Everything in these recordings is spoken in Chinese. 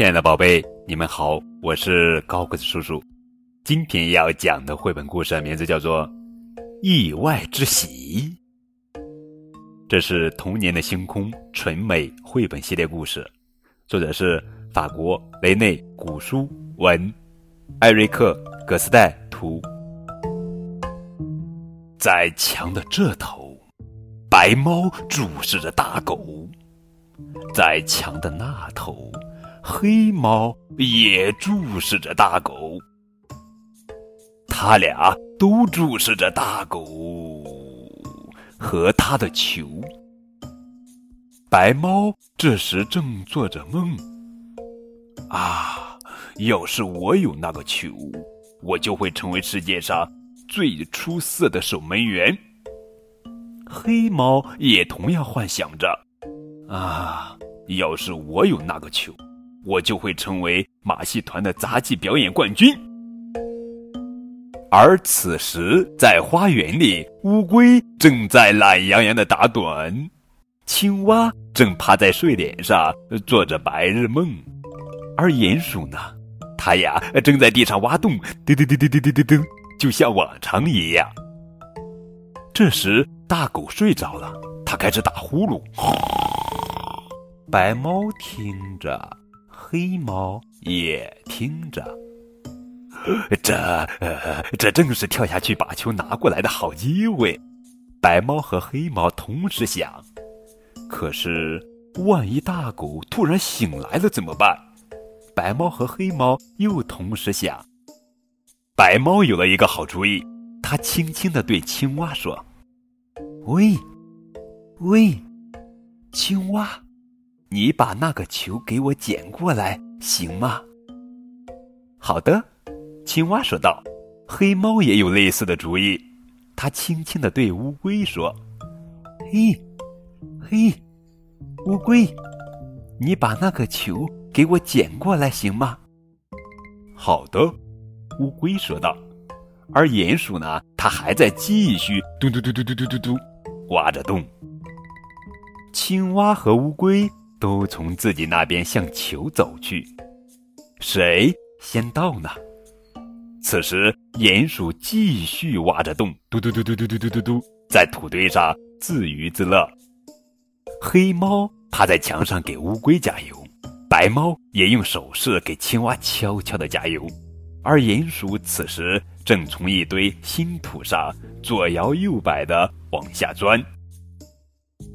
亲爱的宝贝，你们好，我是高个子叔叔。今天要讲的绘本故事名字叫做《意外之喜》，这是童年的星空纯美绘本系列故事，作者是法国雷内古书文，艾瑞克葛斯戴图。在墙的这头，白猫注视着大狗；在墙的那头。黑猫也注视着大狗，他俩都注视着大狗和他的球。白猫这时正做着梦。啊，要是我有那个球，我就会成为世界上最出色的守门员。黑猫也同样幻想着。啊，要是我有那个球。我就会成为马戏团的杂技表演冠军。而此时，在花园里，乌龟正在懒洋洋的打盹，青蛙正趴在睡莲上做着白日梦，而鼹鼠呢，它呀正在地上挖洞，噔噔噔噔噔噔噔，就像往常一样。这时，大狗睡着了，它开始打呼噜。白猫听着。黑猫也听着，这这正是跳下去把球拿过来的好机会。白猫和黑猫同时想，可是万一大狗突然醒来了怎么办？白猫和黑猫又同时想。白猫有了一个好主意，它轻轻的对青蛙说：“喂，喂，青蛙。”你把那个球给我捡过来，行吗？好的，青蛙说道。黑猫也有类似的主意，它轻轻的对乌龟说：“嘿，嘿，乌龟，你把那个球给我捡过来，行吗？”好的，乌龟说道。而鼹鼠呢，它还在继续嘟嘟嘟嘟嘟嘟嘟嘟挖着洞。青蛙和乌龟。都从自己那边向球走去，谁先到呢？此时，鼹鼠继续挖着洞，嘟嘟嘟嘟嘟嘟嘟嘟嘟，在土堆上自娱自乐。黑猫趴在墙上给乌龟加油，白猫也用手势给青蛙悄悄的加油，而鼹鼠此时正从一堆新土上左摇右摆的往下钻。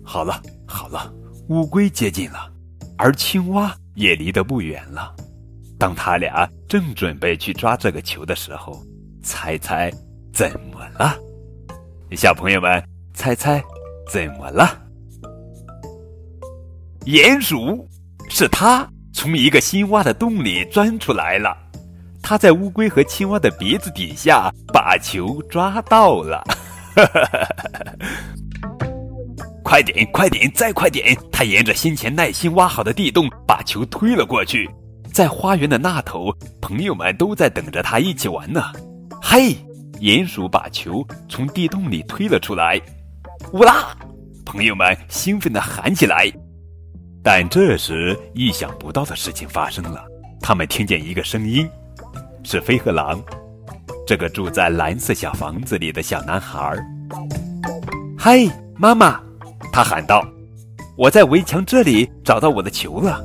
好了，好了。乌龟接近了，而青蛙也离得不远了。当他俩正准备去抓这个球的时候，猜猜怎么了？小朋友们，猜猜怎么了？鼹鼠是他从一个新挖的洞里钻出来了，他在乌龟和青蛙的鼻子底下把球抓到了。快点，快点，再快点！他沿着先前耐心挖好的地洞把球推了过去，在花园的那头，朋友们都在等着他一起玩呢。嘿，鼹鼠把球从地洞里推了出来，乌拉！朋友们兴奋地喊起来。但这时，意想不到的事情发生了，他们听见一个声音，是飞鹤狼，这个住在蓝色小房子里的小男孩。嘿，妈妈！他喊道：“我在围墙这里找到我的球了。”